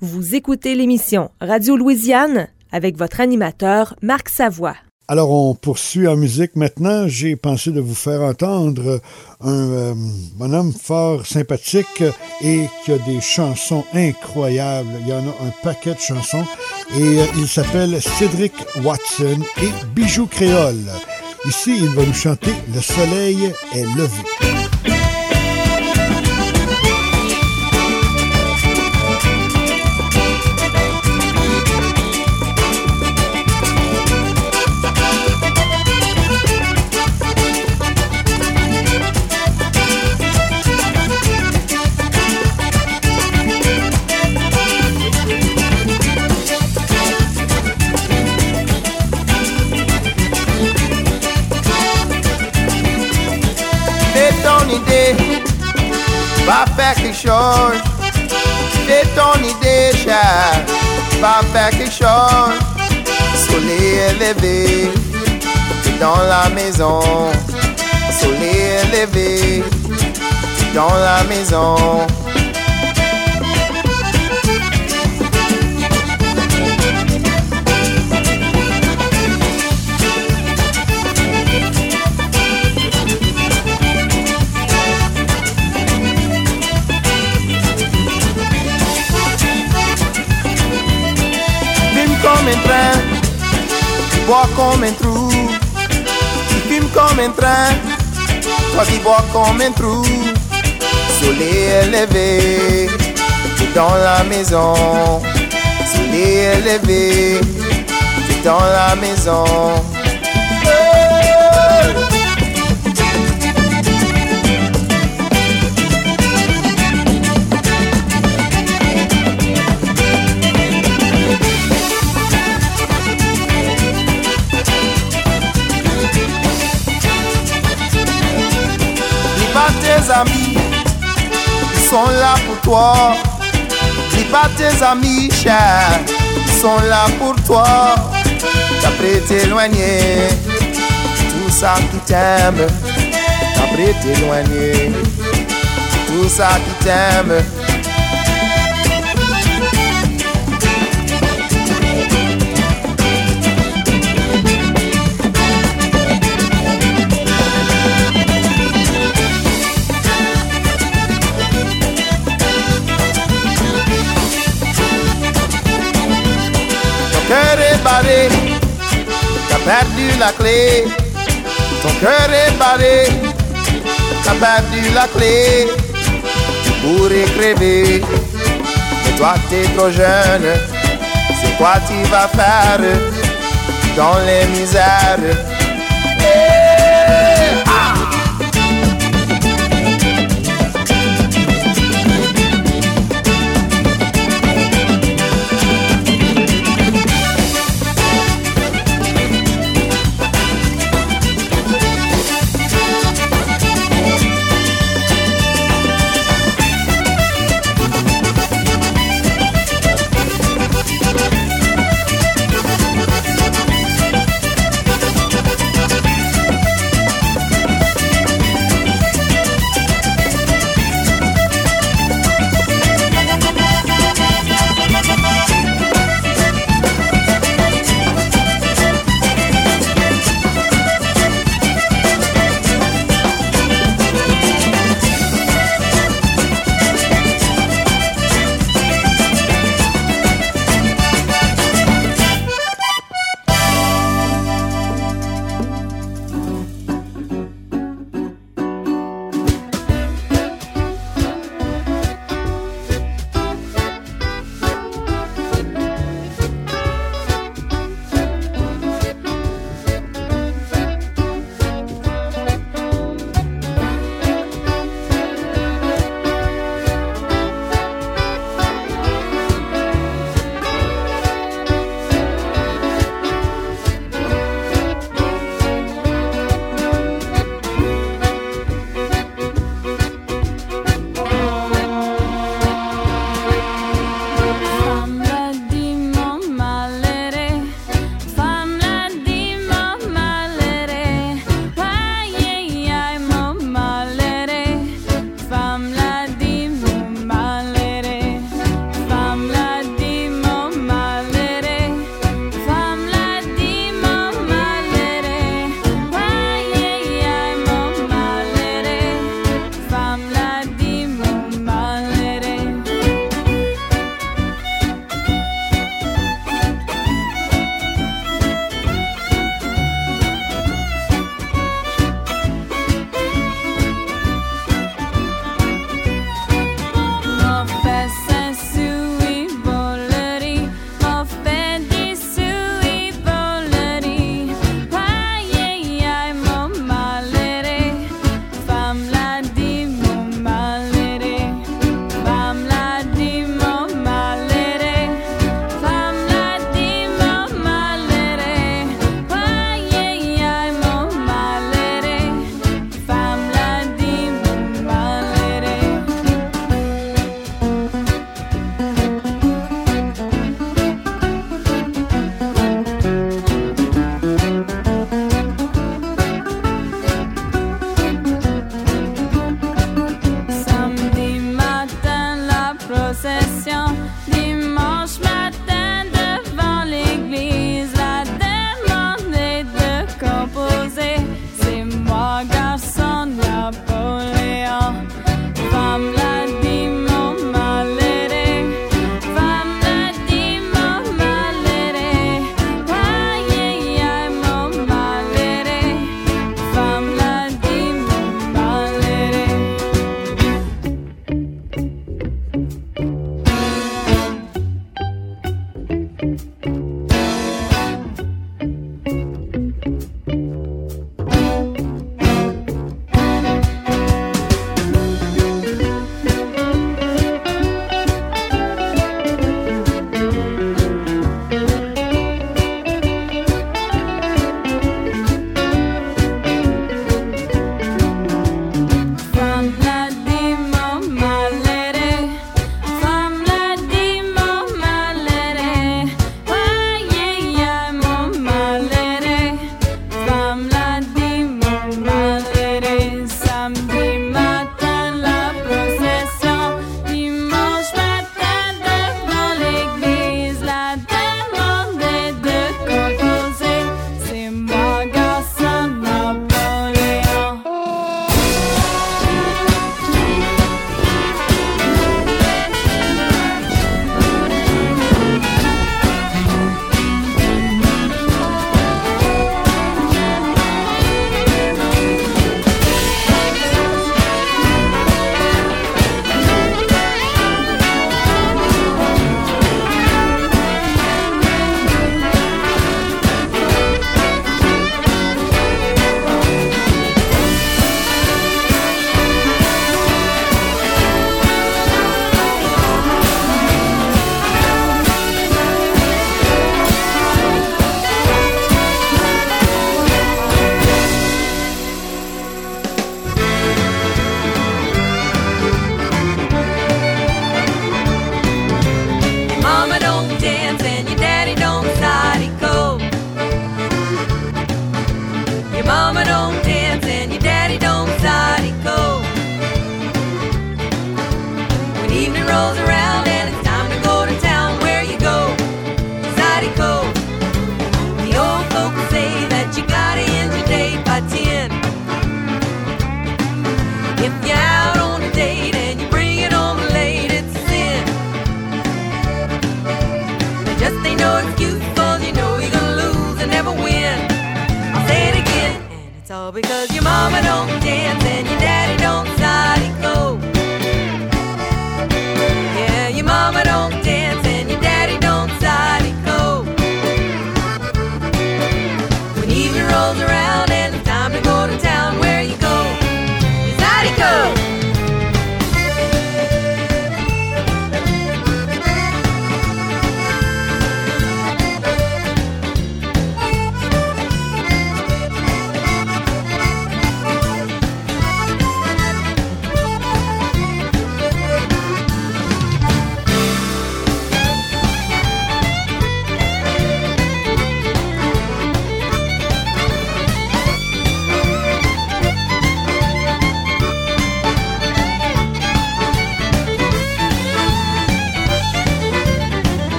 Vous écoutez l'émission Radio Louisiane avec votre animateur Marc Savoie. Alors, on poursuit en musique maintenant. J'ai pensé de vous faire entendre un euh, fort sympathique et qui a des chansons incroyables. Il y en a un paquet de chansons et euh, il s'appelle Cédric Watson et Bijoux Créole. Ici, il va nous chanter Le soleil est levé. Va faire quelque chose. Soleil élevé, dans la maison. Soleil élevé, dans la maison. Bois comme un trou, tu fumes comme un train, toi qui bois comme un trou, soleil élevé, dans la maison, soleil élevé, dans la maison. Sont là pour toi. Dis pas tes amis chers, ils sont là pour toi. T'as t'éloigner, tout ça qui t'aime. T'as t'éloigner, tout ça qui t'aime. T'as perdu la clé. Ton cœur est barré, t'as perdu la clé. Tu pourrais crever, mais toi t'es trop jeune. C'est quoi tu vas faire dans les misères?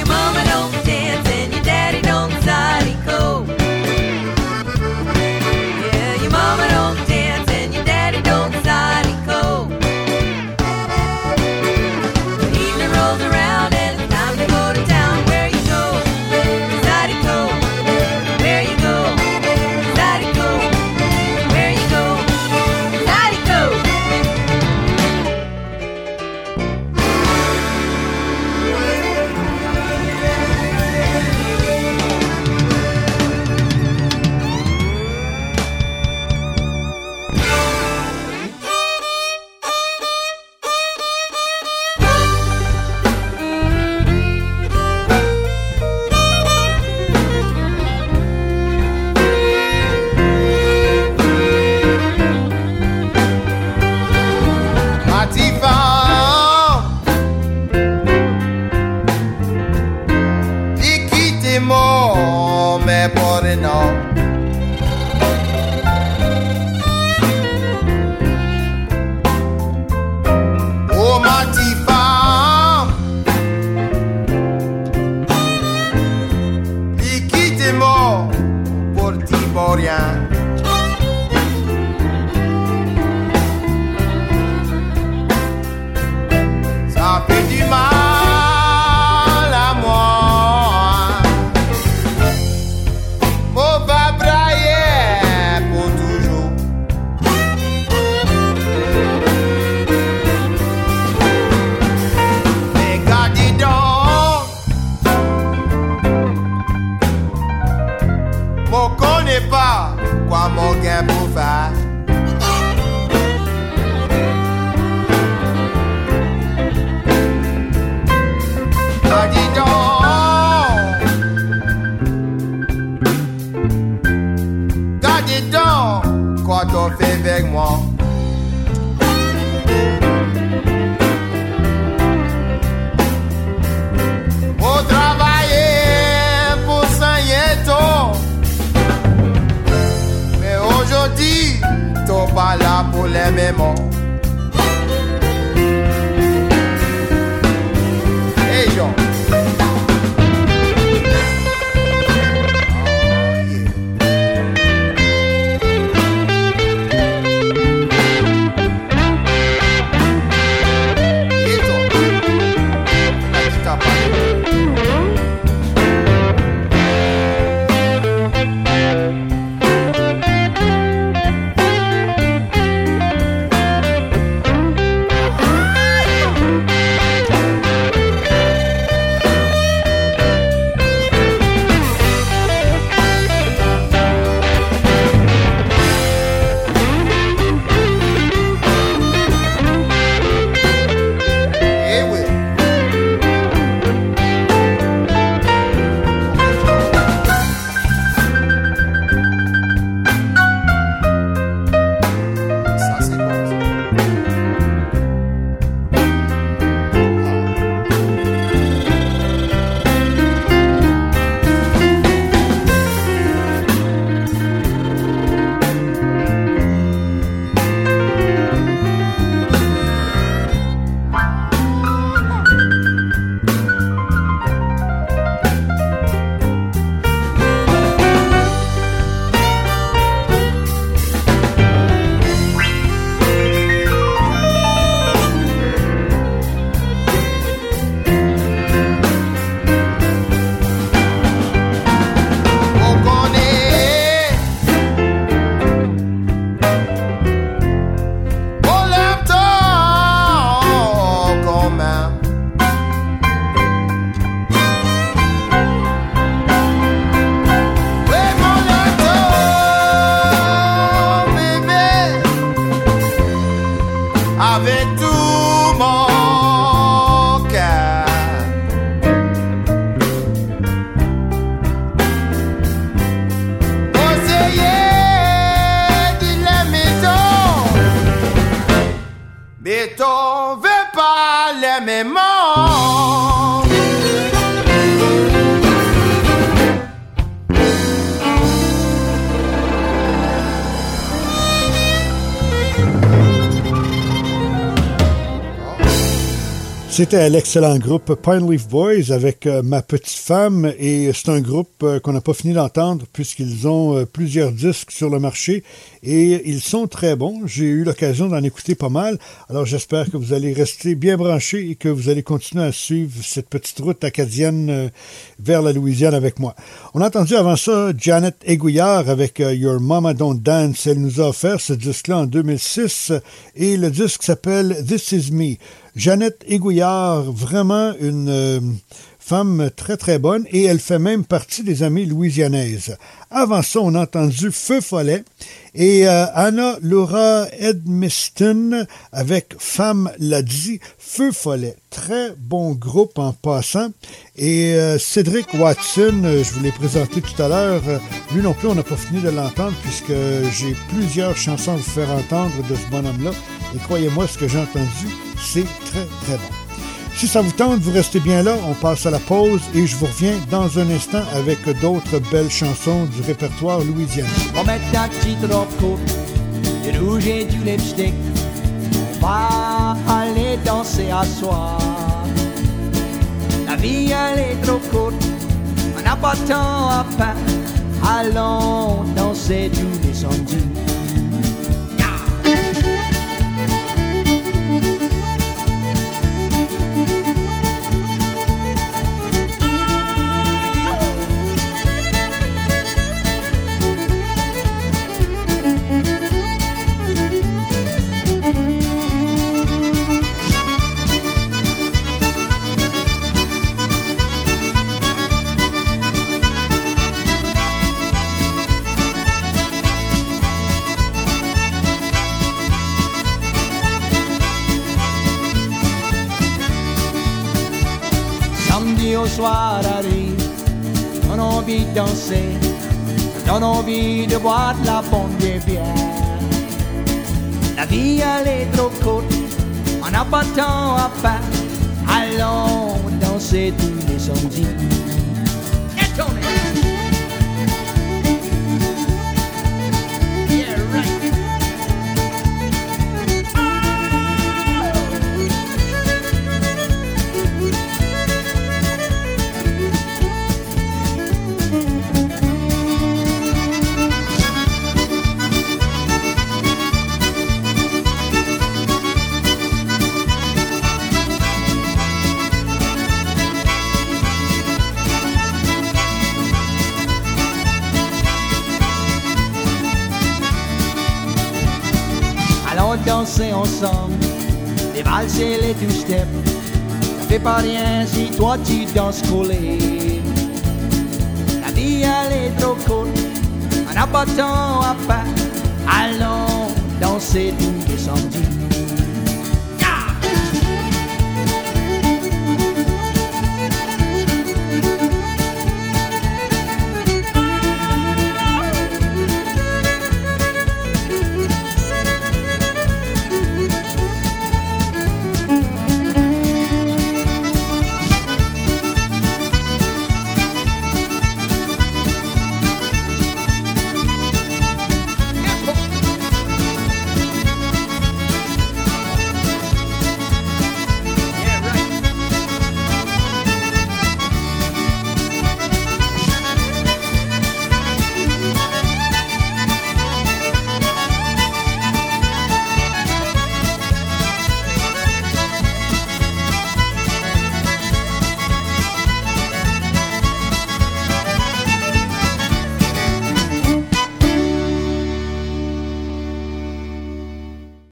your mama don't dance and your daddy don't side Guamogabo avec tout mon cœur. Conseiller de la maison, béton veut pas les mêmes mots. C'était l'excellent groupe Pine Leaf Boys avec euh, Ma Petite Femme et c'est un groupe euh, qu'on n'a pas fini d'entendre puisqu'ils ont euh, plusieurs disques sur le marché et ils sont très bons. J'ai eu l'occasion d'en écouter pas mal. Alors j'espère que vous allez rester bien branchés et que vous allez continuer à suivre cette petite route acadienne vers la Louisiane avec moi. On a entendu avant ça Janet Aiguillard avec Your Mama Don't Dance. Elle nous a offert ce disque-là en 2006 et le disque s'appelle This Is Me. Jeannette Aiguillard, vraiment une euh, femme très très bonne et elle fait même partie des amies louisianaises. Avant ça, on a entendu Feu Follet et euh, Anna Laura Edmiston avec Femme l'a dit, Feu Follet. Très bon groupe en passant. Et euh, Cédric Watson, je vous l'ai présenté tout à l'heure, lui non plus, on n'a pas fini de l'entendre puisque j'ai plusieurs chansons à vous faire entendre de ce bonhomme-là. Et croyez-moi, ce que j'ai entendu, c'est très, très bon. Si ça vous tente, vous restez bien là, on passe à la pause et je vous reviens dans un instant avec d'autres belles chansons du répertoire louisianais. On met robe courte, du rouge et du lipstick. On va aller danser à soir. La vie elle est trop courte, on n'a pas temps à perdre. Allons danser tous les on a envie de danser, on a envie de boire de la bonne bière. La vie elle est trop courte, on n'a pas de temps à perdre. Allons danser tous les samedis. Ensemble, les valses et les two-step. Ça fait pas rien si toi tu danses collé. La vie elle est trop courte, on n'a pas de à perdre. Allons danser tous les samedis.